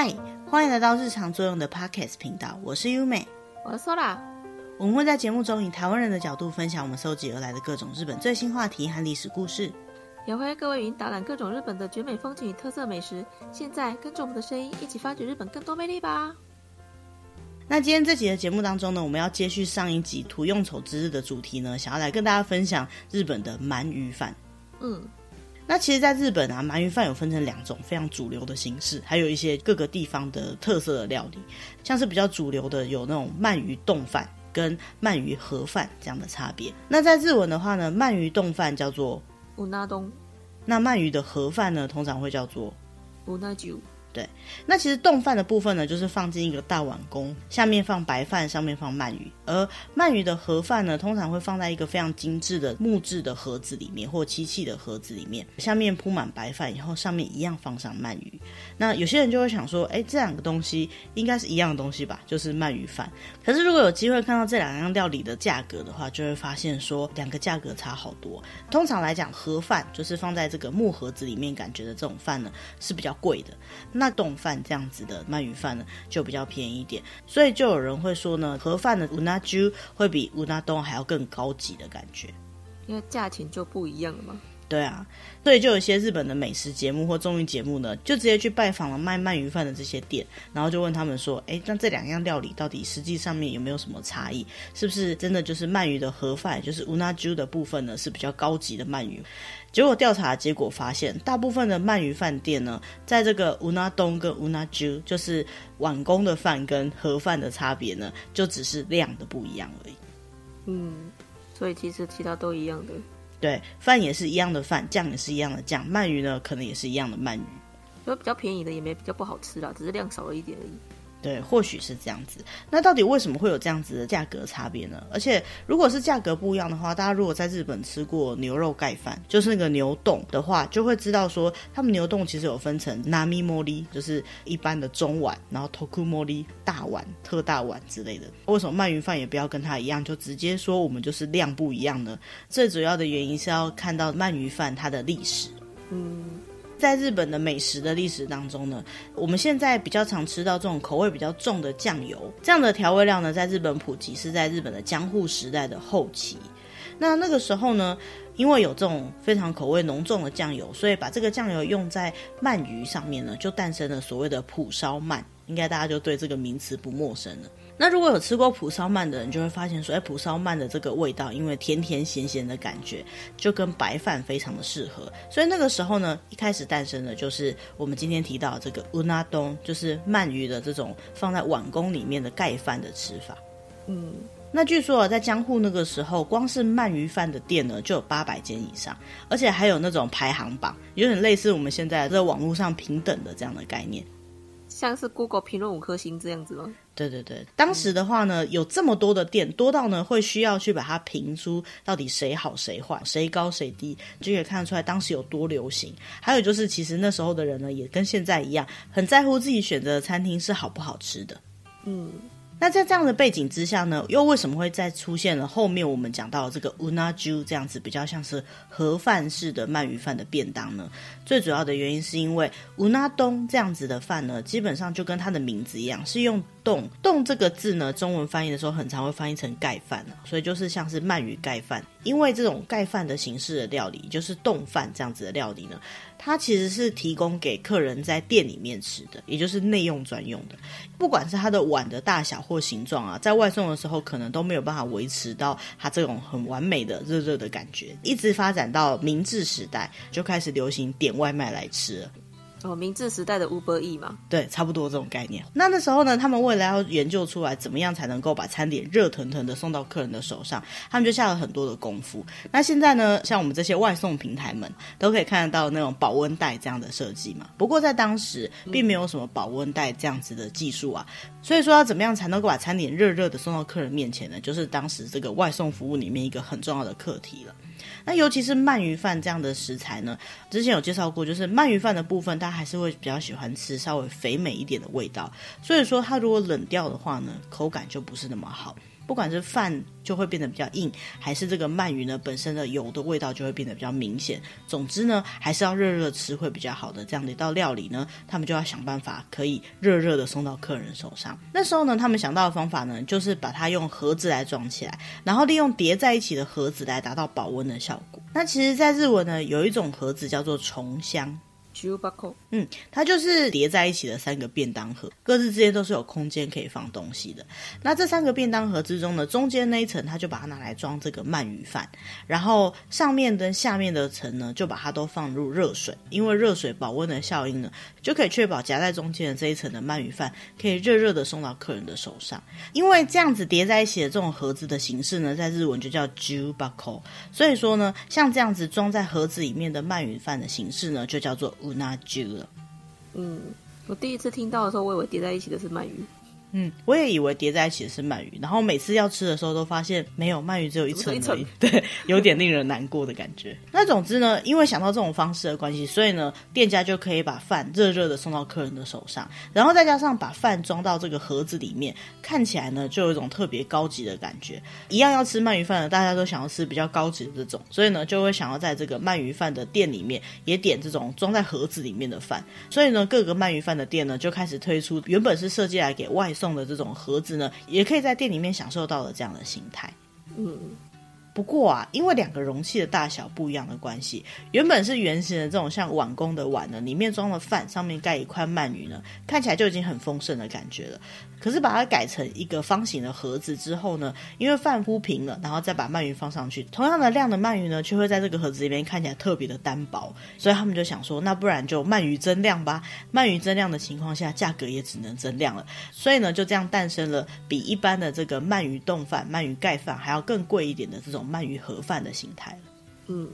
嗨，欢迎来到日常作用的 Podcast 频道，我是优美，我是 Sola。我们会在节目中以台湾人的角度分享我们搜集而来的各种日本最新话题和历史故事，也会各位语音导览各种日本的绝美风景与特色美食。现在跟着我们的声音一起发掘日本更多魅力吧！那今天这集的节目当中呢，我们要接续上一集图用丑之日的主题呢，想要来跟大家分享日本的鳗鱼饭。嗯。那其实，在日本啊，鳗鱼饭有分成两种非常主流的形式，还有一些各个地方的特色的料理，像是比较主流的有那种鳗鱼丼饭跟鳗鱼盒饭这样的差别。那在日文的话呢，鳗鱼丼饭叫做うな丼，那鳗鱼的盒饭呢，通常会叫做うな重。对， 那其实冻饭的部分呢，就是放进一个大碗公，下面放白饭，上面放鳗鱼。而鳗鱼的盒饭呢，通常会放在一个非常精致的木质的盒子里面，或漆器的盒子里面，下面铺满白饭，以后上面一样放上鳗鱼。那有些人就会想说，哎，这两个东西应该是一样的东西吧？就是鳗鱼饭。可是如果有机会看到这两样料理的价格的话，就会发现说两个价格差好多。通常来讲，盒饭就是放在这个木盒子里面，感觉的这种饭呢是比较贵的。那懂饭这样子的鳗鱼饭呢，就比较便宜一点，所以就有人会说呢，盒饭的うな重会比うな丼还要更高级的感觉，因为价钱就不一样了嘛。对啊，所以就有一些日本的美食节目或综艺节目呢，就直接去拜访了卖鳗鱼饭的这些店，然后就问他们说：“哎，那这两样料理到底实际上面有没有什么差异？是不是真的就是鳗鱼的盒饭，就是うな重的部分呢是比较高级的鳗鱼？” 结果调查结果发现，大部分的鳗鱼饭店呢，在这个うな丼跟うな重，就是碗公的饭跟盒饭的差别呢，就只是量的不一样而已。嗯，所以其实其他都一样的。对，饭也是一样的饭，酱也是一样的酱，鳗鱼呢可能也是一样的鳗鱼，因为比较便宜的也没比较不好吃啦，只是量少了一点而已。 对，或许是这样子。那到底为什么会有这样子的价格差别呢？而且如果是价格不一样的话，大家如果在日本吃过牛肉盖饭，就是那个牛丼的话，就会知道说，他们牛丼其实有分成 nami mori，就是一般的中碗，然后 toku mori 大碗、特大碗之类的。为什么鳗鱼饭也不要跟它一样，就直接说我们就是量不一样呢？最主要的原因是要看到鳗鱼饭它的历史。嗯。在日本的美食的历史当中呢，我们现在比较常吃到这种口味比较重的酱油，这样的调味料呢，在日本普及是在日本的江户时代的后期。那那个时候呢，因为有这种非常口味浓重的酱油，所以把这个酱油用在鳗鱼上面呢，就诞生了所谓的蒲烧鳗。应该大家就对这个名词不陌生了。那如果有吃过蒲烧鳗的人，就会发现说，哎，蒲烧鳗的这个味道，因为甜甜咸咸的感觉，就跟白饭非常的适合。所以那个时候呢，一开始诞生的就是我们今天提到的这个うな丼，就是鳗鱼的这种放在碗公里面的盖饭的吃法。嗯，那据说啊，在江户那个时候，光是鳗鱼饭的店呢，就有八百间以上，而且还有那种排行榜，有点类似我们现在在网络上平等的这样的概念。像是 Google 评论五颗星这样子吗？对对对，当时的话呢，有这么多的店，多到呢会需要去把它评出到底谁好谁坏，谁高谁低，就可以看得出来当时有多流行。还有就是，其实那时候的人呢，也跟现在一样，很在乎自己选择的餐厅是好不好吃的。嗯。那在这样的背景之下呢，又为什么会再出现了后面我们讲到的这个うな重这样子比较像是盒饭式的鳗鱼饭的便当呢？最主要的原因是因为うな丼这样子的饭呢，基本上就跟它的名字一样，是用 丼丼这个字呢，中文翻译的时候很常会翻译成盖饭，所以就是像是鳗鱼盖饭。因为这种盖饭的形式的料理，就是冻饭这样子的料理呢，它其实是提供给客人在店里面吃的，也就是内用专用的。不管是它的碗的大小或形状啊，在外送的时候可能都没有办法维持到它这种很完美的热热的感觉。一直发展到明治时代，就开始流行点外卖来吃了。哦，明治时代的 Uber Eats 嘛，对，差不多这种概念。那那时候呢，他们为了要研究出来怎么样才能够把餐点热腾腾的送到客人的手上，他们就下了很多的功夫。那现在呢，像我们这些外送平台们都可以看得到那种保温袋这样的设计嘛。不过在当时并没有什么保温袋这样子的技术啊，所以说要怎么样才能够把餐点热热的送到客人面前呢？就是当时这个外送服务里面一个很重要的课题了。那尤其是鳗鱼饭这样的食材呢，之前有介绍过，就是鳗鱼饭的部分，它还是会比较喜欢吃稍微肥美一点的味道，所以说它如果冷掉的话呢，口感就不是那么好。不管是饭就会变得比较硬，还是这个鳗鱼呢本身的油的味道就会变得比较明显。总之呢，还是要热热吃会比较好的。这样的一道料理呢，他们就要想办法可以热热的送到客人手上。那时候呢，他们想到的方法呢，就是把它用盒子来装起来，然后利用叠在一起的盒子来达到保温的效果。那其实，在日文呢，有一种盒子叫做重箱。嗯，它就是叠在一起的三个便当盒，各自之间都是有空间可以放东西的。那这三个便当盒之中呢，中间那一层，它就把它拿来装这个鳗鱼饭，然后上面跟下面的层呢，就把它都放入热水，因为热水保温的效应呢，就可以确保夹在中间的这一层的鳗鱼饭可以热热的送到客人的手上。因为这样子叠在一起的这种盒子的形式呢，在日文就叫 jubako，所以说呢，像这样子装在盒子里面的鳗鱼饭的形式呢，就叫做。乌那猪了，嗯，我第一次听到的时候，我以为叠在一起的是鳗鱼。嗯，我也以为叠在一起的是鳗鱼，然后每次要吃的时候都发现没有鳗鱼，只有一层而已，一 对，有点令人难过的感觉。那总之呢，因为想到这种方式的关系，所以呢，店家就可以把饭热热的送到客人的手上，然后再加上把饭装到这个盒子里面，看起来呢就有一种特别高级的感觉。一样要吃鳗鱼饭的，大家都想要吃比较高级的这种，所以呢就会想要在这个鳗鱼饭的店里面也点这种装在盒子里面的饭。所以呢，各个鳗鱼饭的店呢就开始推出原本是设计来给外送的这种盒子呢，也可以在店里面享受到的这样的心态。嗯，不过啊，因为两个容器的大小不一样的关系，原本是圆形的这种像碗公的碗呢，里面装了饭，上面盖一块鳗鱼呢，看起来就已经很丰盛的感觉了。可是把它改成一个方形的盒子之后呢，因为饭铺平了，然后再把鳗鱼放上去，同样的量的鳗鱼呢，却会在这个盒子里面看起来特别的单薄，所以他们就想说，那不然就鳗鱼增量吧。鳗鱼增量的情况下，价格也只能增量了，所以呢，就这样诞生了比一般的这个鳗鱼冻饭、鳗鱼盖饭还要更贵一点的这种鳗鱼盒饭的形态了。嗯，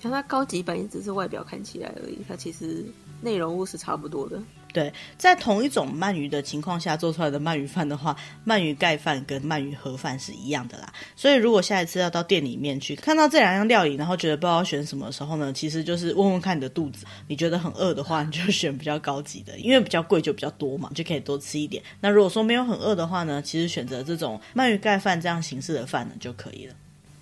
像它高级版也只是外表看起来而已，它其实内容物是差不多的。对，在同一种鳗鱼的情况下做出来的鳗鱼饭的话，鳗鱼盖饭跟鳗鱼盒饭是一样的啦。所以如果下一次要到店里面去看到这两样料理，然后觉得不知道选什么的时候呢，其实就是问问看你的肚子，你觉得很饿的话，你就选比较高级的，因为比较贵就比较多嘛，就可以多吃一点。那如果说没有很饿的话呢，其实选择这种鳗鱼盖饭这样形式的饭呢就可以了。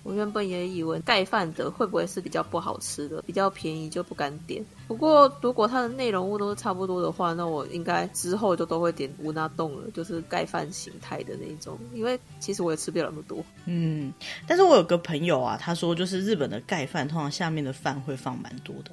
我原本也以为盖饭的会不会是比较不好吃的，比较便宜就不敢点。不过如果它的内容物都是差不多的话，那我应该之后就都会点乌纳冻了，就是盖饭形态的那种。因为其实我也吃不了那么多。嗯，但是我有个朋友啊，他说就是日本的盖饭通常下面的饭会放蛮多的，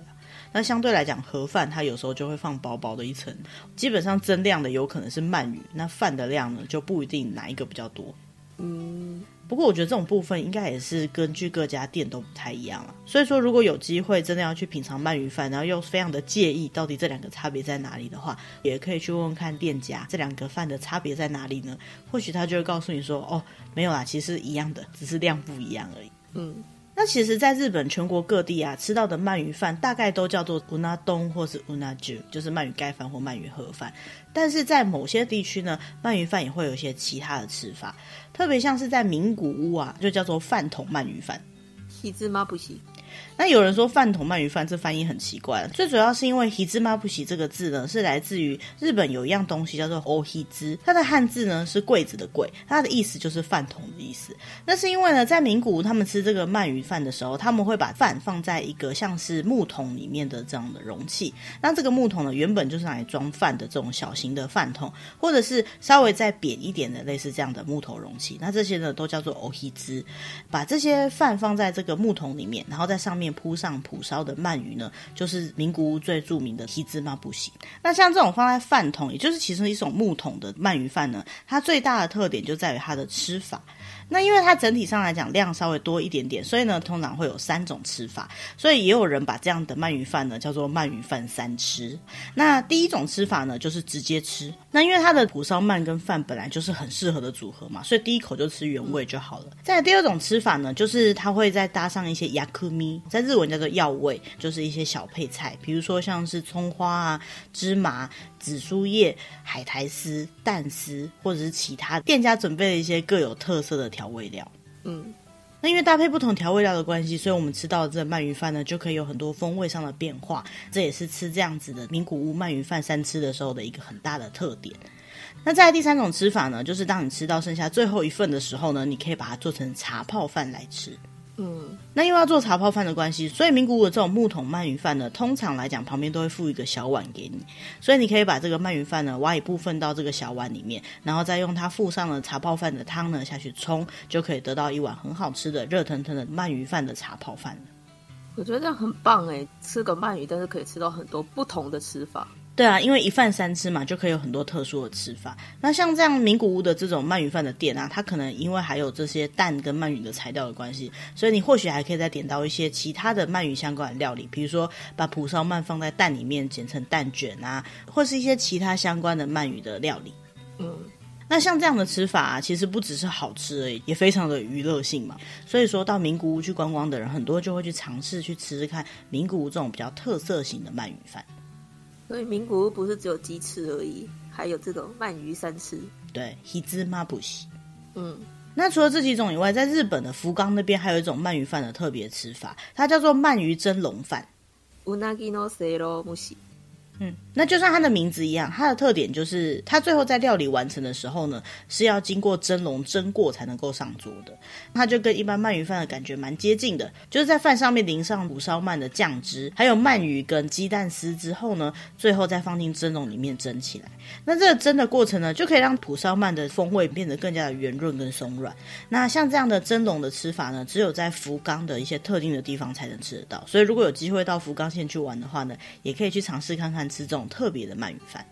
那相对来讲盒饭它有时候就会放薄薄的一层，基本上增量的有可能是鳗鱼，那饭的量呢就不一定哪一个比较多。嗯。不过我觉得这种部分应该也是根据各家店都不太一样了。所以说，如果有机会真的要去品尝鳗鱼饭，然后又非常的介意到底这两个差别在哪里的话，也可以去问问看店家这两个饭的差别在哪里呢？或许他就会告诉你说：“哦，没有啦，其实一样的，只是量不一样而已。”嗯。那其实，在日本全国各地啊，吃到的鳗鱼饭大概都叫做乌那丼或是乌那汁，就是鳗鱼盖饭或鳗鱼盒饭。但是在某些地区呢，鳗鱼饭也会有一些其他的吃法，特别像是在名古屋啊，就叫做饭桶鳗鱼饭。体质吗？不行。那有人说饭桶鳗鱼饭这翻译很奇怪，最主要是因为 “hizumabushi” 这个字呢，是来自于日本有一样东西叫做 “ohiz”，它的汉字呢是柜子的柜，它的意思就是饭桶的意思。那是因为呢，在名古屋他们吃这个鳗鱼饭的时候，他们会把饭放在一个像是木桶里面的这样的容器。那这个木桶呢，原本就是来装饭的这种小型的饭桶，或者是稍微再扁一点的类似这样的木头容器。那这些呢都叫做 “ohiz”，把这些饭放在这个木桶里面，然后再上面铺上蒲烧的鳗鱼呢，就是名古屋最著名的提芝麻布席。那像这种放在饭桶，也就是其实一种木桶的鳗鱼饭呢，它最大的特点就在于它的吃法。那因为它整体上来讲量稍微多一点点，所以呢，通常会有三种吃法。所以也有人把这样的鳗鱼饭呢叫做鳗鱼饭三吃。那第一种吃法呢，就是直接吃。那因为它的蒲烧鳗跟饭本来就是很适合的组合嘛，所以第一口就吃原味就好了。再第二种吃法呢，就是它会再搭上一些 yakumi，在日文叫做药味，就是一些小配菜，比如说像是葱花啊、芝麻。紫苏叶、海苔丝、蛋丝，或者是其他店家准备的一些各有特色的调味料。嗯，那因为搭配不同调味料的关系，所以我们吃到的这鳗鱼饭呢，就可以有很多风味上的变化。这也是吃这样子的名古屋鳗鱼饭三吃的时候的一个很大的特点。那再来第三种吃法呢，就是当你吃到剩下最后一份的时候呢，你可以把它做成茶泡饭来吃。嗯，那因为要做茶泡饭的关系，所以名古屋的这种木桶鳗鱼饭呢，通常来讲旁边都会附一个小碗给你，所以你可以把这个鳗鱼饭呢挖一部分到这个小碗里面，然后再用它附上了茶泡饭的汤呢下去冲，就可以得到一碗很好吃的热腾腾的鳗鱼饭的茶泡饭。我觉得这样很棒哎，吃个鳗鱼，但是可以吃到很多不同的吃法。对啊，因为一饭三吃嘛，就可以有很多特殊的吃法。那像这样名古屋的这种鳗鱼饭的店啊，它可能因为还有这些蛋跟鳗鱼的材料的关系，所以你或许还可以再点到一些其他的鳗鱼相关的料理，比如说把蒲烧鳗放在蛋里面剪成蛋卷啊，或是一些其他相关的鳗鱼的料理。嗯，那像这样的吃法啊，其实不只是好吃而已，也非常的娱乐性嘛。所以说到名古屋去观光的人，很多就会去尝试去吃吃看名古屋这种比较特色型的鳗鱼饭。所以名古屋不是只有鸡翅而已，还有这种鳗鱼三吃。对，Hitsumabushi。嗯，那除了这几种以外，在日本的福冈那边还有一种鳗鱼饭的特别吃法，它叫做鳗鱼蒸笼饭。Unagi no seiro mushi。嗯，那就像它的名字一样，它的特点就是它最后在料理完成的时候呢，是要经过蒸笼蒸过才能够上桌的。它就跟一般鳗鱼饭的感觉蛮接近的，就是在饭上面淋上蒲烧鳗的酱汁，还有鳗鱼跟鸡蛋丝之后呢，最后再放进蒸笼里面蒸起来。那这个蒸的过程呢，就可以让蒲烧鳗的风味变得更加的圆润跟松软。那像这样的蒸笼的吃法呢，只有在福冈的一些特定的地方才能吃得到。所以如果有机会到福冈县去玩的话呢，也可以去尝试看看。吃这种特别的鳗鱼饭，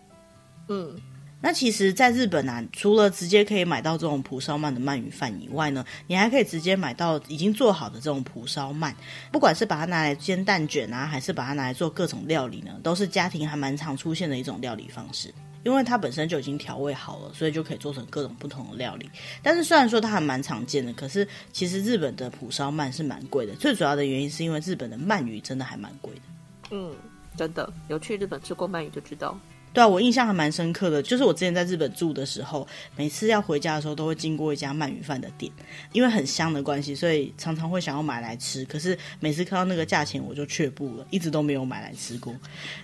嗯，那其实，在日本啊，除了直接可以买到这种蒲烧鳗的鳗鱼饭以外呢，你还可以直接买到已经做好的这种蒲烧鳗，不管是把它拿来煎蛋卷啊，还是把它拿来做各种料理呢，都是家庭还蛮常出现的一种料理方式。因为它本身就已经调味好了，所以就可以做成各种不同的料理。但是虽然说它还蛮常见的，可是其实日本的蒲烧鳗是蛮贵的。最主要的原因是因为日本的鳗鱼真的还蛮贵的。嗯。真的有去日本吃过鳗鱼就知道。对啊，我印象还蛮深刻的，就是我之前在日本住的时候，每次要回家的时候都会经过一家鳗鱼饭的店，因为很香的关系，所以常常会想要买来吃。可是每次看到那个价钱，我就却步了，一直都没有买来吃过。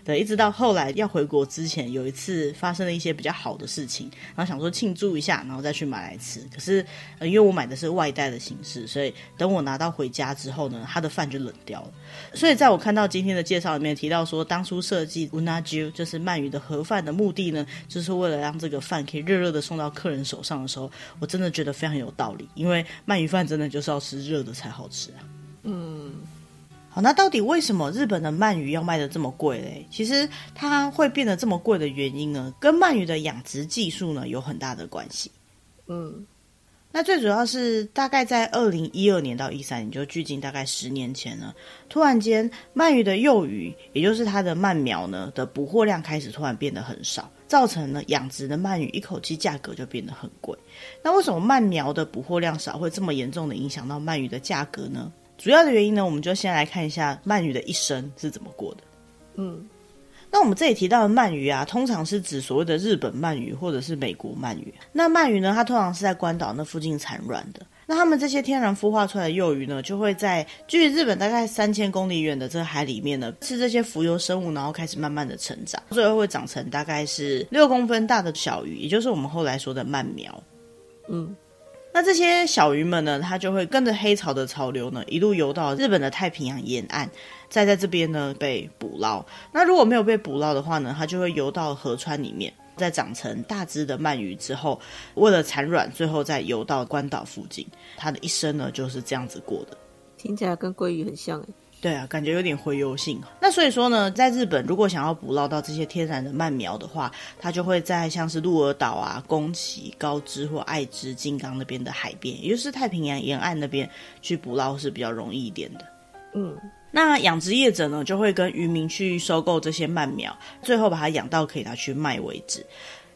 对，一直到后来要回国之前，有一次发生了一些比较好的事情，然后想说庆祝一下，然后再去买来吃。可是，呃，因为我买的是外带的形式，所以等我拿到回家之后呢，他的饭就冷掉了。所以在我看到今天的介绍里面提到说，当初设计 Unaju 就是鳗鱼的饭的目的呢，就是为了让这个饭可以热热的送到客人手上的时候，我真的觉得非常有道理。因为鳗鱼饭真的就是要吃热的才好吃啊。嗯，好，那到底为什么日本的鳗鱼要卖的这么贵嘞？其实它会变得这么贵的原因呢，跟鳗鱼的养殖技术呢有很大的关系。嗯。那最主要是大概在二零一二年到一三年，就距今大概十年前呢，突然间鳗鱼的幼鱼，也就是它的鳗苗呢的捕获量开始突然变得很少，造成了养殖的鳗鱼一口气价格就变得很贵。那为什么鳗苗的捕获量少会这么严重的影响到鳗鱼的价格呢？主要的原因呢，我们就先来看一下鳗鱼的一生是怎么过的。嗯。那我们这里提到的鳗鱼啊，通常是指所谓的日本鳗鱼或者是美国鳗鱼。那鳗鱼呢，它通常是在关岛那附近产卵的。那它们这些天然孵化出来的幼鱼呢，就会在距离日本大概三千公里远的这个海里面呢，吃这些浮游生物，然后开始慢慢的成长，最后会长成大概是六公分大的小鱼，也就是我们后来说的鳗苗。嗯。那这些小鱼们呢，它就会跟着黑潮的潮流呢，一路游到日本的太平洋沿岸，再在这边呢被捕捞。那如果没有被捕捞的话呢，它就会游到河川里面，再长成大只的鳗鱼之后，为了产卵，最后再游到关岛附近。它的一生呢就是这样子过的。听起来跟鲑鱼很像诶。对啊，感觉有点洄游性。那所以说呢，在日本如果想要捕捞到这些天然的鳗苗的话，它就会在像是鹿儿岛啊、宫崎、高知或爱知、金刚那边的海边，也就是太平洋沿岸那边去捕捞是比较容易一点的。嗯，那养殖业者呢，就会跟渔民去收购这些鳗苗，最后把它养到可以拿去卖为止。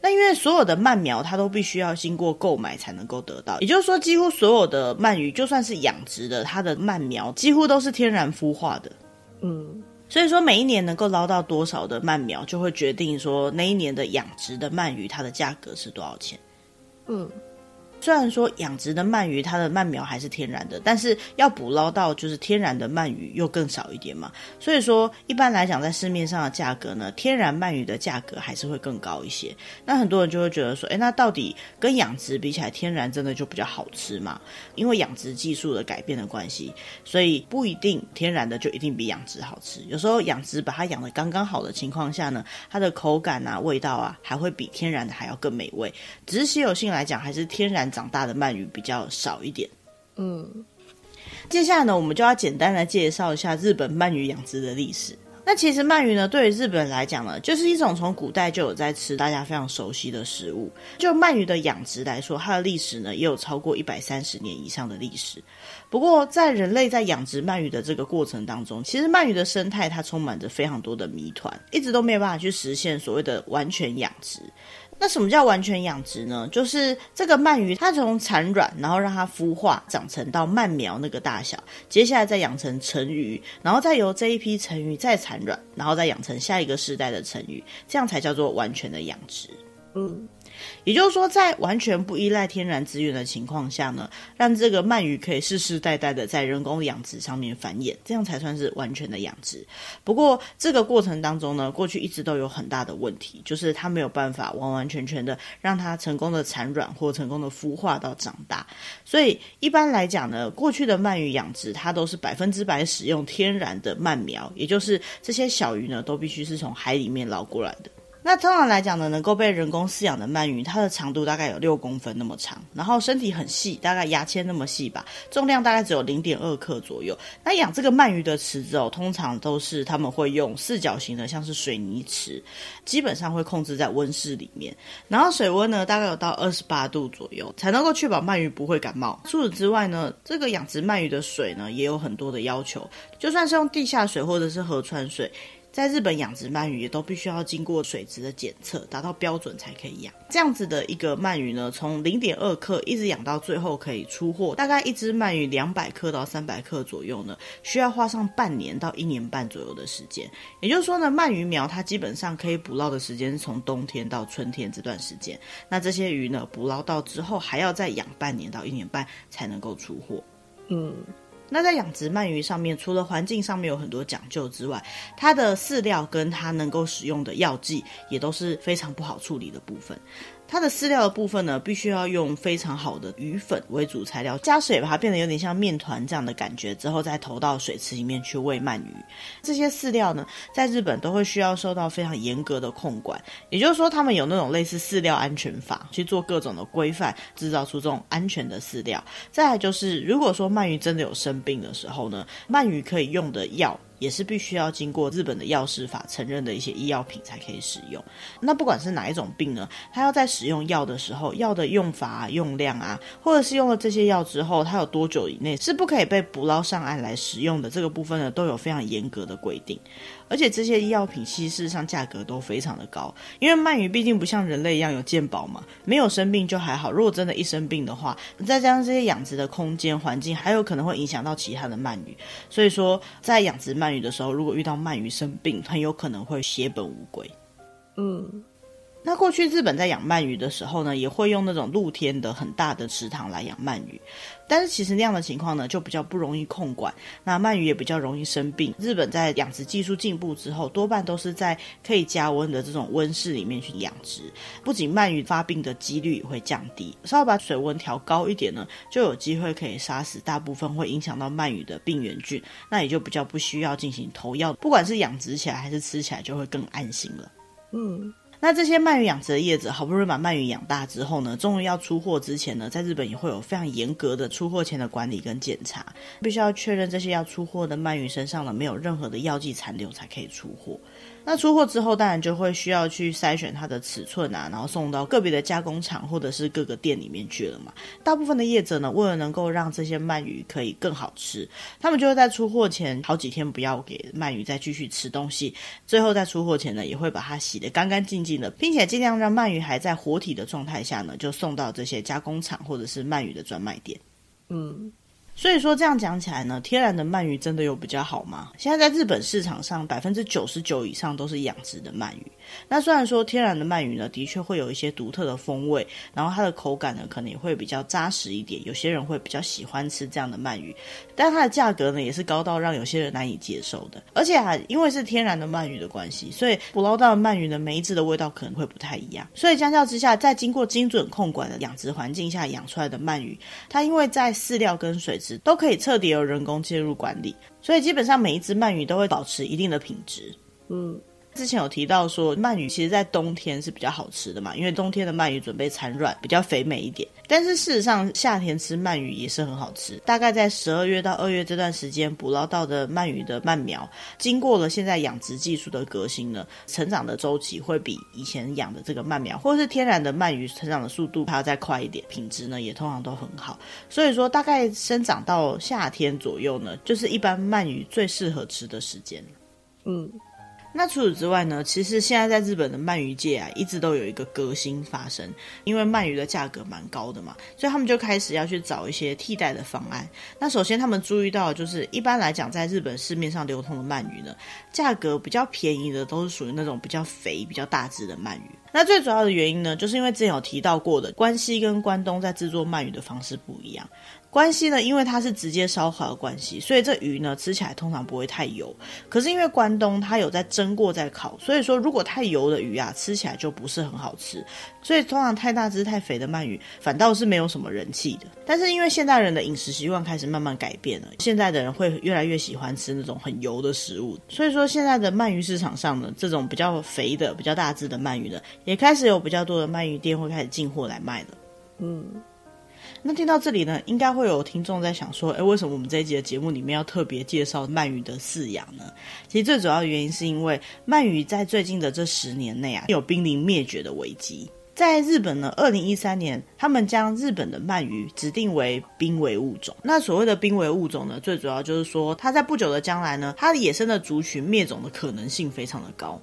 那因为所有的鳗苗，它都必须要经过购买才能够得到，也就是说，几乎所有的鳗鱼，就算是养殖的，它的鳗苗几乎都是天然孵化的。嗯，所以说每一年能够捞到多少的鳗苗，就会决定说那一年的养殖的鳗鱼它的价格是多少钱。嗯。虽然说养殖的鳗鱼它的鳗苗还是天然的，但是要捕捞到就是天然的鳗鱼又更少一点嘛。所以说一般来讲，在市面上的价格呢，天然鳗鱼的价格还是会更高一些。那很多人就会觉得说，诶，那到底跟养殖比起来，天然真的就比较好吃吗？因为养殖技术的改变的关系，所以不一定天然的就一定比养殖好吃。有时候养殖把它养的刚刚好的情况下呢，它的口感啊、味道啊，还会比天然的还要更美味。只是稀有性来讲，还是天然长大的鳗鱼比较少一点。嗯，接下来呢，我们就要简单来介绍一下日本鳗鱼养殖的历史。那其实鳗鱼呢，对于日本人来讲呢，就是一种从古代就有在吃、大家非常熟悉的食物。就鳗鱼的养殖来说，它的历史呢，也有超过一百三十年以上的历史。不过，在人类在养殖鳗鱼的这个过程当中，其实鳗鱼的生态它充满着非常多的谜团，一直都没有办法去实现所谓的完全养殖。那什么叫完全养殖呢？就是这个鳗鱼，它从产卵，然后让它孵化，长成到鳗苗那个大小，接下来再养成成鱼，然后再由这一批成鱼再产卵，然后再养成下一个世代的成鱼，这样才叫做完全的养殖。嗯。也就是说，在完全不依赖天然资源的情况下呢，让这个鳗鱼可以世世代代的在人工养殖上面繁衍，这样才算是完全的养殖。不过，这个过程当中呢，过去一直都有很大的问题，就是它没有办法完完全全的让它成功的产卵或成功的孵化到长大。所以，一般来讲呢，过去的鳗鱼养殖它都是百分之百使用天然的鳗苗，也就是这些小鱼呢，都必须是从海里面捞过来的。那通常来讲呢，能够被人工饲养的鳗鱼，它的长度大概有六公分那么长，然后身体很细，大概牙签那么细吧，重量大概只有零点二克左右。那养这个鳗鱼的池子哦，通常都是他们会用四角形的，像是水泥池，基本上会控制在温室里面，然后水温呢大概有到二十八度左右，才能够确保鳗鱼不会感冒。除此之外呢，这个养殖鳗鱼的水呢也有很多的要求，就算是用地下水或者是河川水。在日本养殖鳗鱼都必须要经过水质的检测，达到标准才可以养。这样子的一个鳗鱼呢，从零点二克一直养到最后可以出货，大概一只鳗鱼两百克到三百克左右呢，需要花上半年到一年半左右的时间。也就是说呢，鳗鱼苗它基本上可以捕捞的时间是从冬天到春天这段时间。那这些鱼呢，捕捞到之后还要再养半年到一年半才能够出货。嗯。那在养殖鳗鱼上面，除了环境上面有很多讲究之外，它的饲料跟它能够使用的药剂也都是非常不好处理的部分。它的饲料的部分呢，必须要用非常好的鱼粉为主材料，加水把它变得有点像面团这样的感觉，之后再投到水池里面去喂鳗鱼。这些饲料呢，在日本都会需要受到非常严格的控管，也就是说，他们有那种类似饲料安全法去做各种的规范，制造出这种安全的饲料。再来就是，如果说鳗鱼真的有生病的时候呢，鳗鱼可以用的药。也是必须要经过日本的药师法承认的一些医药品才可以使用。那不管是哪一种病呢，它要在使用药的时候，药的用法、用量啊，或者是用了这些药之后，它有多久以内是不可以被捕捞上岸来使用的，这个部分呢，都有非常严格的规定。而且这些医药品，其实事实上价格都非常的高，因为鳗鱼毕竟不像人类一样有健保嘛，没有生病就还好。如果真的一生病的话，再加上这些养殖的空间环境，还有可能会影响到其他的鳗鱼。所以说，在养殖鳗鱼的时候，如果遇到鳗鱼生病，很有可能会血本无归。嗯。那过去日本在养鳗鱼的时候呢，也会用那种露天的很大的池塘来养鳗鱼，但是其实那样的情况呢，就比较不容易控管，那鳗鱼也比较容易生病。日本在养殖技术进步之后，多半都是在可以加温的这种温室里面去养殖，不仅鳗鱼发病的几率也会降低，稍微把水温调高一点呢，就有机会可以杀死大部分会影响到鳗鱼的病原菌，那也就比较不需要进行投药，不管是养殖起来还是吃起来，就会更安心了。嗯。那这些鳗鱼养殖的业者好不容易把鳗鱼养大之后呢，终于要出货之前呢，在日本也会有非常严格的出货前的管理跟检查，必须要确认这些要出货的鳗鱼身上呢，没有任何的药剂残留才可以出货。那出货之后，当然就会需要去筛选它的尺寸啊，然后送到个别的加工厂或者是各个店里面去了嘛。大部分的业者呢，为了能够让这些鳗鱼可以更好吃，他们就会在出货前好几天不要给鳗鱼再继续吃东西，最后在出货前呢，也会把它洗得干干净净的，并且尽量让鳗鱼还在活体的状态下呢，就送到这些加工厂或者是鳗鱼的专卖店。嗯。所以说这样讲起来呢，天然的鳗鱼真的有比较好吗？现在在日本市场上，百分之九十九以上都是养殖的鳗鱼。那虽然说天然的鳗鱼呢，的确会有一些独特的风味，然后它的口感呢，可能也会比较扎实一点。有些人会比较喜欢吃这样的鳗鱼，但它的价格呢，也是高到让有些人难以接受的。而且啊，因为是天然的鳗鱼的关系，所以捕捞到的鳗鱼呢，每一只的味道可能会不太一样。所以相较之下，在经过精准控管的养殖环境下养出来的鳗鱼，它因为在饲料跟水都可以彻底由人工介入管理，所以基本上每一只鳗鱼都会保持一定的品质。嗯。之前有提到说，鳗鱼其实在冬天是比较好吃的嘛，因为冬天的鳗鱼准备产卵，比较肥美一点。但是事实上，夏天吃鳗鱼也是很好吃。大概在十二月到二月这段时间捕捞到的鳗鱼的鳗苗，经过了现在养殖技术的革新呢，成长的周期会比以前养的这个鳗苗，或者是天然的鳗鱼成长的速度还要再快一点，品质呢也通常都很好。所以说，大概生长到夏天左右呢，就是一般鳗鱼最适合吃的时间。嗯。那除此之外呢，其实现在在日本的鳗鱼界啊，一直都有一个革新发生，因为鳗鱼的价格蛮高的嘛，所以他们就开始要去找一些替代的方案。那首先他们注意到，就是一般来讲，在日本市面上流通的鳗鱼呢，价格比较便宜的都是属于那种比较肥、比较大只的鳗鱼。那最主要的原因呢，就是因为之前有提到过的，关西跟关东在制作鳗鱼的方式不一样。关系呢，因为它是直接烧烤的关系，所以这鱼呢吃起来通常不会太油。可是因为关东它有在蒸过再烤，所以说如果太油的鱼啊，吃起来就不是很好吃。所以通常太大只太肥的鳗鱼反倒是没有什么人气的。但是因为现代人的饮食习惯开始慢慢改变了，现在的人会越来越喜欢吃那种很油的食物。所以说现在的鳗鱼市场上呢，这种比较肥的、比较大只的鳗鱼呢，也开始有比较多的鳗鱼店会开始进货来卖了。嗯。那听到这里呢，应该会有听众在想说，诶，为什么我们这一集的节目里面要特别介绍鳗鱼的饲养呢？其实最主要的原因是因为鳗鱼在最近的这十年内啊，有濒临灭绝的危机。在日本呢，二零一三年，他们将日本的鳗鱼指定为濒危物种。那所谓的濒危物种呢，最主要就是说，它在不久的将来呢，它的野生的族群灭种的可能性非常的高。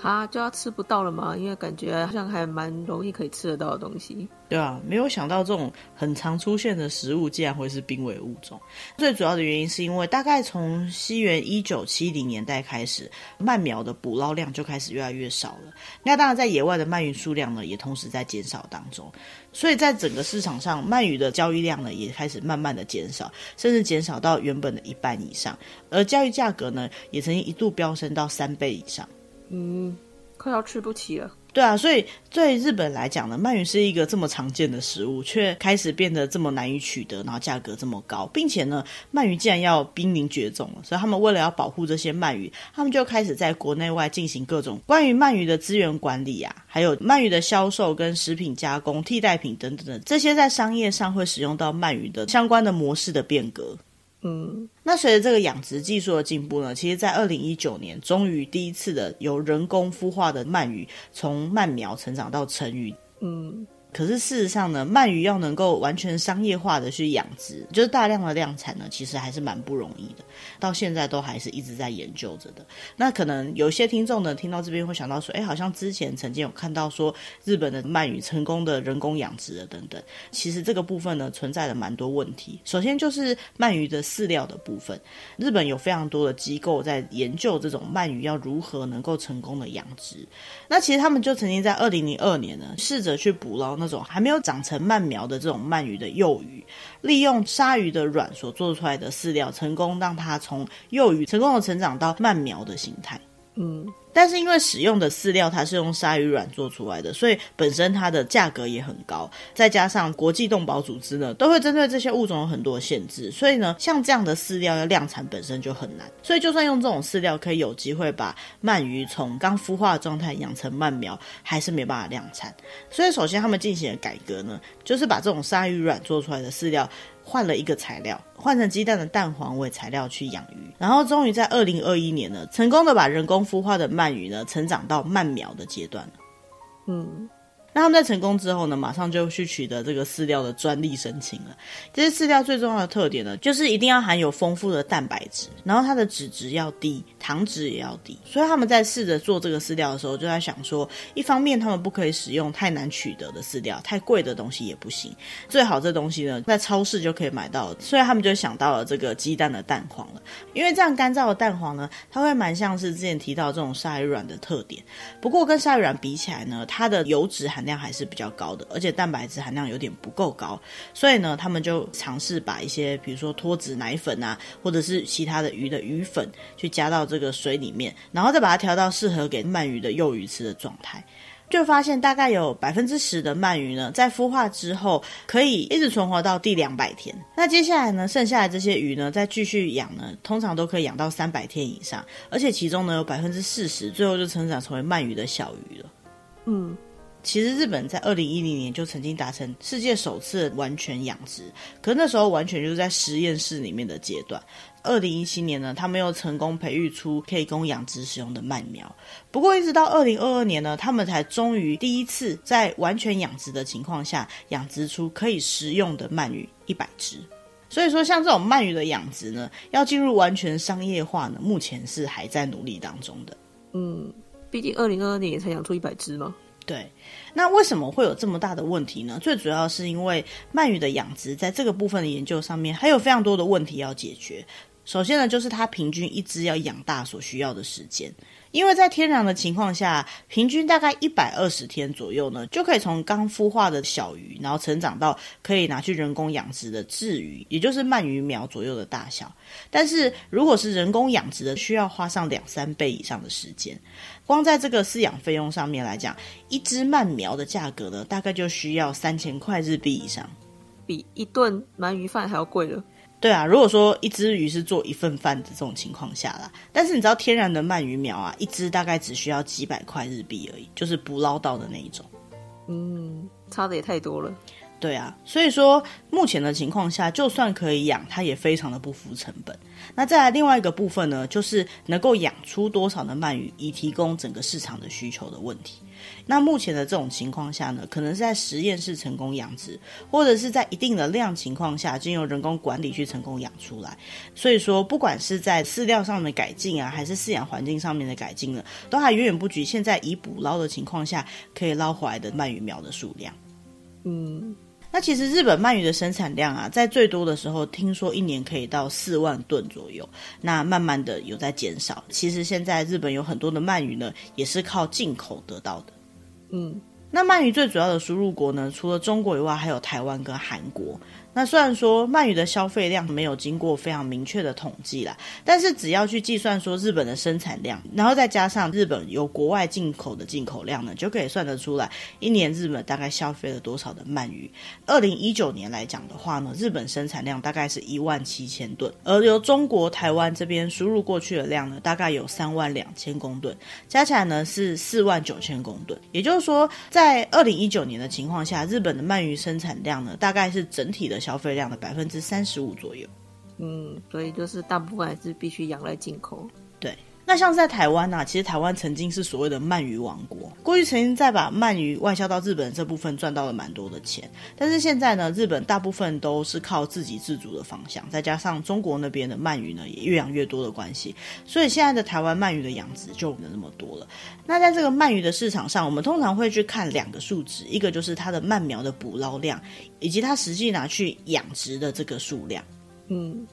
啊，就要吃不到了吗？因为感觉好像还蛮容易可以吃得到的东西。对啊，没有想到这种很常出现的食物，竟然会是濒危物种。最主要的原因是因为，大概从西元一九七零年代开始，鳗苗的捕捞量就开始越来越少了。那当然，在野外的鳗鱼数量呢，也同时在减少当中。所以在整个市场上，鳗鱼的交易量呢，也开始慢慢的减少，甚至减少到原本的一半以上。而交易价格呢，也曾经一度飙升到三倍以上。嗯，快要吃不起了。对啊，所以对日本来讲呢，鳗鱼是一个这么常见的食物，却开始变得这么难以取得，然后价格这么高，并且呢，鳗鱼竟然要濒临绝种了。所以他们为了要保护这些鳗鱼，他们就开始在国内外进行各种关于鳗鱼的资源管理啊，还有鳗鱼的销售跟食品加工、替代品等等的这些在商业上会使用到鳗鱼的相关的模式的变革。嗯，那随着这个养殖技术的进步呢，其实，在二零一九年，终于第一次的由人工孵化的鳗鱼从鳗苗成长到成鱼。嗯。可是事实上呢，鳗鱼要能够完全商业化的去养殖，就是大量的量产呢，其实还是蛮不容易的。到现在都还是一直在研究着的。那可能有些听众呢，听到这边会想到说，哎，好像之前曾经有看到说日本的鳗鱼成功的人工养殖了等等。其实这个部分呢，存在了蛮多问题。首先就是鳗鱼的饲料的部分，日本有非常多的机构在研究这种鳗鱼要如何能够成功的养殖。那其实他们就曾经在二零零二年呢，试着去捕捞。那种还没有长成鳗苗的这种鳗鱼的幼鱼，利用鲨鱼的卵所做出来的饲料，成功让它从幼鱼成功的成长到鳗苗的形态。嗯。但是因为使用的饲料它是用鲨鱼卵做出来的，所以本身它的价格也很高。再加上国际动保组织呢，都会针对这些物种有很多限制，所以呢，像这样的饲料要量产本身就很难。所以就算用这种饲料可以有机会把鳗鱼从刚孵化的状态养成鳗苗，还是没办法量产。所以首先他们进行了改革呢，就是把这种鲨鱼卵做出来的饲料。换了一个材料，换成鸡蛋的蛋黄为材料去养鱼，然后终于在二零二一年呢，成功的把人工孵化的鳗鱼呢成长到鳗苗的阶段。嗯。那他们在成功之后呢，马上就去取得这个饲料的专利申请了。这些饲料最重要的特点呢，就是一定要含有丰富的蛋白质，然后它的脂质要低，糖质也要低。所以他们在试着做这个饲料的时候，就在想说，一方面他们不可以使用太难取得的饲料，太贵的东西也不行。最好这东西呢，在超市就可以买到。所以他们就想到了这个鸡蛋的蛋黄了，因为这样干燥的蛋黄呢，它会蛮像是之前提到这种鲨鱼卵的特点。不过跟鲨鱼卵比起来呢，它的油脂含量还是比较高的，而且蛋白质含量有点不够高。所以呢，他们就尝试把一些比如说脱脂奶粉啊，或者是其他的鱼的鱼粉，去加到这个水里面，然后再把它调到适合给鳗鱼的幼鱼吃的状态。就发现大概有百分之十的鳗鱼呢，在孵化之后可以一直存活到第两百天。那接下来呢，剩下的这些鱼呢，再继续养呢，通常都可以养到三百天以上，而且其中呢有百分之四十最后就成长成为鳗鱼的小鱼了。嗯。其实日本在二零一零年就曾经达成世界首次完全养殖，可那时候完全就是在实验室里面的阶段。二零一七年呢，他们又成功培育出可以供养殖使用的鳗苗。不过一直到二零二二年呢，他们才终于第一次在完全养殖的情况下养殖出可以食用的鳗鱼一百只。所以说，像这种鳗鱼的养殖呢，要进入完全商业化呢，目前是还在努力当中的。嗯，毕竟二零二二年才养出一百只嘛。对，那为什么会有这么大的问题呢？最主要是因为鳗鱼的养殖在这个部分的研究上面还有非常多的问题要解决。首先呢，就是它平均一只要养大所需要的时间。因为在天然的情况下，平均大概一百二十天左右呢，就可以从刚孵化的小鱼，然后成长到可以拿去人工养殖的稚鱼，也就是鳗鱼苗左右的大小。但是如果是人工养殖的，需要花上两三倍以上的时间。光在这个饲养费用上面来讲，一只鳗苗的价格呢，大概就需要三千块日币以上，比一顿鳗鱼饭还要贵了。对啊，如果说一只鱼是做一份饭的这种情况下啦，但是你知道天然的鳗鱼苗啊，一只大概只需要几百块日币而已，就是捕捞到的那一种。嗯，差的也太多了。对啊，所以说目前的情况下，就算可以养，它也非常的不敷成本。那再来另外一个部分呢，就是能够养出多少的鳗鱼，以提供整个市场的需求的问题。那目前的这种情况下呢，可能是在实验室成功养殖，或者是在一定的量情况下，经由人工管理去成功养出来。所以说，不管是在饲料上的改进啊，还是饲养环境上面的改进呢，都还远远不及现在以捕捞的情况下可以捞回来的鳗鱼苗的数量。嗯。那其实日本鳗鱼的生产量啊，在最多的时候，听说一年可以到四万吨左右。那慢慢的有在减少。其实现在日本有很多的鳗鱼呢，也是靠进口得到的。嗯。那鳗鱼最主要的输入国呢，除了中国以外，还有台湾跟韩国。那虽然说鳗鱼的消费量没有经过非常明确的统计啦，但是只要去计算说日本的生产量，然后再加上日本由国外进口的进口量呢，就可以算得出来一年日本大概消费了多少的鳗鱼。二零一九年来讲的话呢，日本生产量大概是一万七千吨，而由中国台湾这边输入过去的量呢，大概有三万两千公吨，加起来呢是四万九千公吨。也就是说，在二零一九年的情况下，日本的鳗鱼生产量呢，大概是整体的消费量的百分之三十五左右。嗯，所以就是大部分还是必须仰赖进口。那像在台湾啊，其实台湾曾经是所谓的鳗鱼王国，过去曾经在把鳗鱼外销到日本这部分赚到了蛮多的钱。但是现在呢，日本大部分都是靠自给自足的方向，再加上中国那边的鳗鱼呢也越养越多的关系，所以现在的台湾鳗鱼的养殖就没有那么多了。那在这个鳗鱼的市场上，我们通常会去看两个数值，一个就是它的鳗苗的捕捞量，以及它实际拿去养殖的这个数量。嗯。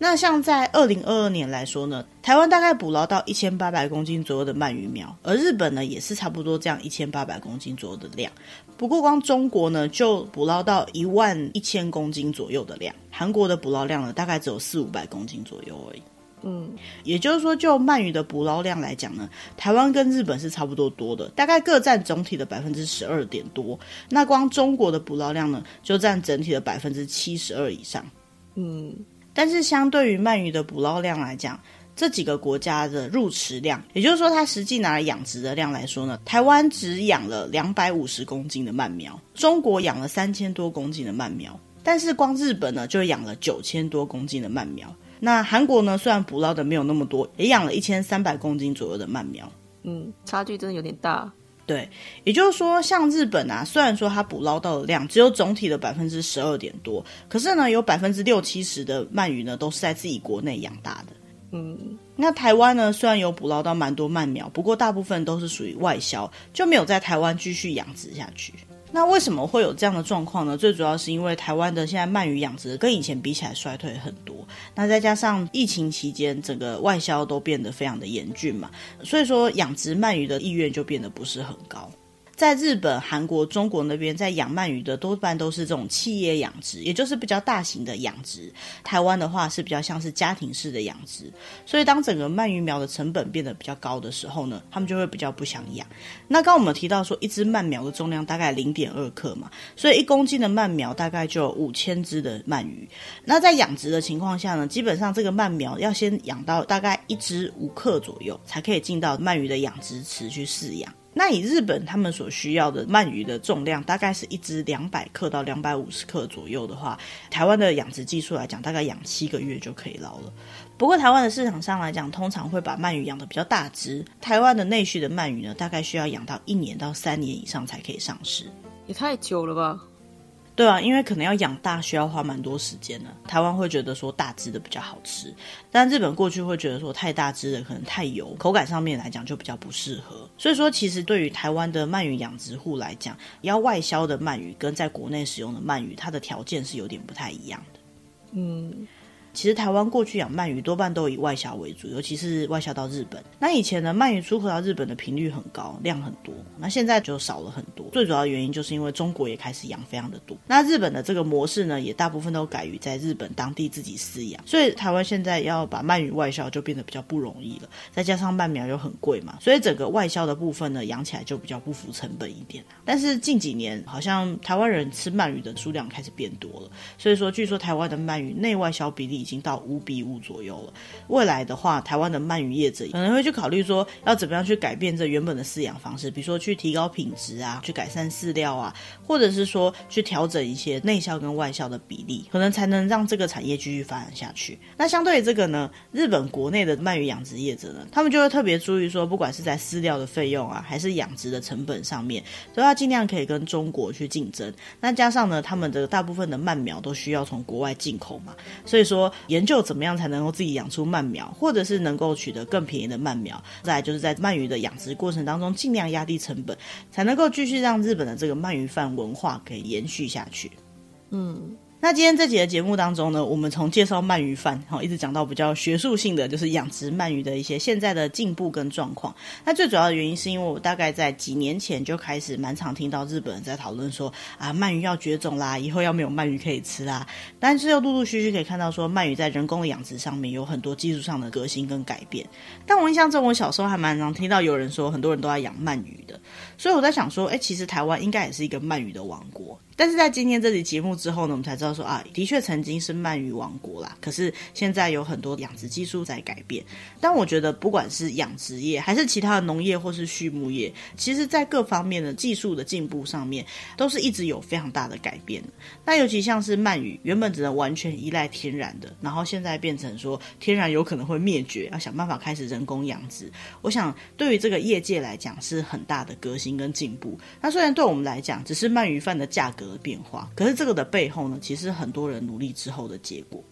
那像在二零二二年来说呢，台湾大概捕捞到一千八百公斤左右的鳗鱼苗，而日本呢也是差不多这样一千八百公斤左右的量。不过光中国呢就捕捞到一万一千公斤左右的量，韩国的捕捞量呢大概只有四五百公斤左右而已。嗯，也就是说，就鳗鱼的捕捞量来讲呢，台湾跟日本是差不多多的，大概各占总体的百分之十二点多。那光中国的捕捞量呢，就占整体的百分之七十二以上。嗯。但是相对于鳗鱼的捕捞量来讲，这几个国家的入池量，也就是说它实际拿来养殖的量来说呢，台湾只养了两百五十公斤的鳗苗，中国养了三千多公斤的鳗苗，但是光日本呢就养了九千多公斤的鳗苗。那韩国呢虽然捕捞的没有那么多，也养了一千三百公斤左右的鳗苗。嗯，差距真的有点大。对，也就是说，像日本啊，虽然说它捕捞到的量只有总体的百分之十二点多，可是呢，有百分之六七十的鳗鱼呢都是在自己国内养大的。嗯，那台湾呢，虽然有捕捞到蛮多鳗苗，不过大部分都是属于外销，就没有在台湾继续养殖下去。那为什么会有这样的状况呢？最主要是因为台湾的现在鳗鱼养殖跟以前比起来衰退很多，那再加上疫情期间整个外销都变得非常的严峻嘛，所以说养殖鳗鱼的意愿就变得不是很高。在日本、韩国、中国那边，在养鳗鱼的多半都是这种企业养殖，也就是比较大型的养殖。台湾的话是比较像是家庭式的养殖，所以当整个鳗鱼苗的成本变得比较高的时候呢，他们就会比较不想养。那刚我们提到说，一只鳗苗的重量大概零点二克嘛，所以一公斤的鳗苗大概就有五千只的鳗鱼。那在养殖的情况下呢，基本上这个鳗苗要先养到大概一只五克左右，才可以进到鳗鱼的养殖池去饲养。那以日本他们所需要的鳗鱼的重量，大概是一只两百克到两百五十克左右的话，台湾的养殖技术来讲，大概养七个月就可以捞了。不过台湾的市场上来讲，通常会把鳗鱼养的比较大只。台湾的内需的鳗鱼呢，大概需要养到一年到三年以上才可以上市。也太久了吧？对啊，因为可能要养大，需要花蛮多时间的。台湾会觉得说大只的比较好吃，但日本过去会觉得说太大只的可能太油，口感上面来讲就比较不适合。所以说，其实对于台湾的鳗鱼养殖户来讲，要外销的鳗鱼跟在国内使用的鳗鱼，它的条件是有点不太一样的。嗯。其实台湾过去养鳗鱼多半都以外销为主，尤其是外销到日本。那以前呢，鳗鱼出口到日本的频率很高，量很多。那现在就少了很多。最主要的原因就是因为中国也开始养非常的多。那日本的这个模式呢，也大部分都改于在日本当地自己饲养。所以台湾现在要把鳗鱼外销就变得比较不容易了。再加上鳗苗又很贵嘛，所以整个外销的部分呢，养起来就比较不符成本一点。但是近几年好像台湾人吃鳗鱼的数量开始变多了，所以说据说台湾的鳗鱼内外销比例已经到五比五左右了。未来的话，台湾的鳗鱼业者可能会去考虑说，要怎么样去改变这原本的饲养方式，比如说去提高品质啊，去改善饲料啊，或者是说去调整一些内销跟外销的比例，可能才能让这个产业继续发展下去。那相对于这个呢，日本国内的鳗鱼养殖业者呢，他们就会特别注意说，不管是在饲料的费用啊，还是养殖的成本上面，都要尽量可以跟中国去竞争。那加上呢，他们的大部分的鳗苗都需要从国外进口嘛，所以说研究怎么样才能够自己养出鳗苗，或者是能够取得更便宜的鳗苗。再来就是在鳗鱼的养殖过程当中，尽量压低成本，才能够继续让日本的这个鳗鱼饭文化可以延续下去。嗯。那今天这集的节目当中呢，我们从介绍鳗鱼饭，好，一直讲到比较学术性的，就是养殖鳗鱼的一些现在的进步跟状况。那最主要的原因是因为我大概在几年前就开始蛮常听到日本人在讨论说啊，鳗鱼要绝种啦，以后要没有鳗鱼可以吃啦。但是又陆陆续续可以看到说，鳗鱼在人工的养殖上面有很多技术上的革新跟改变。但我印象中，我小时候还蛮常听到有人说，很多人都在养鳗鱼的。所以我在想说，哎，其实台湾应该也是一个鳗鱼的王国。但是在今天这集节目之后呢，我们才知道说啊，的确曾经是鳗鱼王国啦。可是现在有很多养殖技术在改变。但我觉得，不管是养殖业，还是其他的农业或是畜牧业，其实在各方面的技术的进步上面，都是一直有非常大的改变。那尤其像是鳗鱼，原本只能完全依赖天然的，然后现在变成说天然有可能会灭绝，要想办法开始人工养殖。我想对于这个业界来讲是很大的革新跟进步。那虽然对我们来讲，只是鳗鱼饭的价格的变化，可是这个的背后呢，其实很多人努力之后的结果。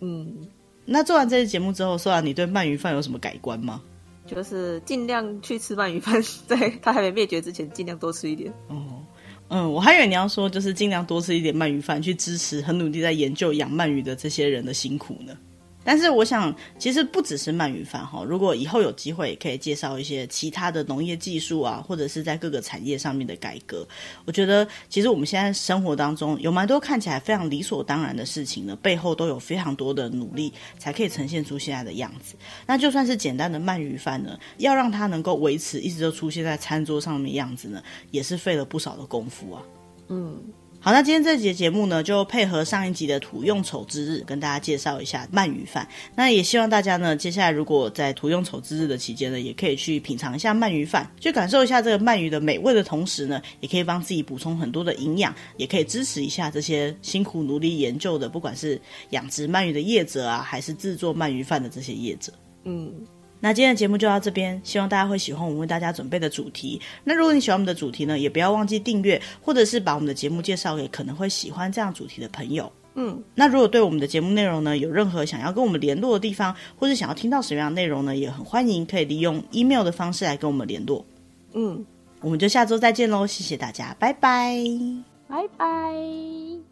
嗯，那做完这期节目之后，说来你对鳗鱼饭有什么改观吗？就是尽量去吃鳗鱼饭，在它还没灭绝之前，尽量多吃一点。哦，嗯，我还以为你要说，就是尽量多吃一点鳗鱼饭，去支持很努力在研究养鳗鱼的这些人的辛苦呢。但是我想，其实不只是鳗鱼饭哈。如果以后有机会，可以介绍一些其他的农业技术啊，或者是在各个产业上面的改革。我觉得，其实我们现在生活当中有蛮多看起来非常理所当然的事情呢，背后都有非常多的努力，才可以呈现出现在的样子。那就算是简单的鳗鱼饭呢，要让它能够维持一直都出现在餐桌上面的样子呢，也是费了不少的功夫啊。嗯。好，那今天这集节目呢，就配合上一集的土用丑之日，跟大家介绍一下鳗鱼饭。那也希望大家呢，接下来如果在土用丑之日的期间呢，也可以去品尝一下鳗鱼饭，去感受一下这个鳗鱼的美味的同时呢，也可以帮自己补充很多的营养，也可以支持一下这些辛苦努力研究的，不管是养殖鳗鱼的业者啊，还是制作鳗鱼饭的这些业者。嗯。那今天的节目就到这边，希望大家会喜欢我们为大家准备的主题。那如果你喜欢我们的主题呢，也不要忘记订阅，或者是把我们的节目介绍给可能会喜欢这样主题的朋友。嗯，那如果对我们的节目内容呢，有任何想要跟我们联络的地方，或是想要听到什么样的内容呢，也很欢迎可以利用 email 的方式来跟我们联络。嗯，我们就下周再见喽，谢谢大家，拜拜，拜拜。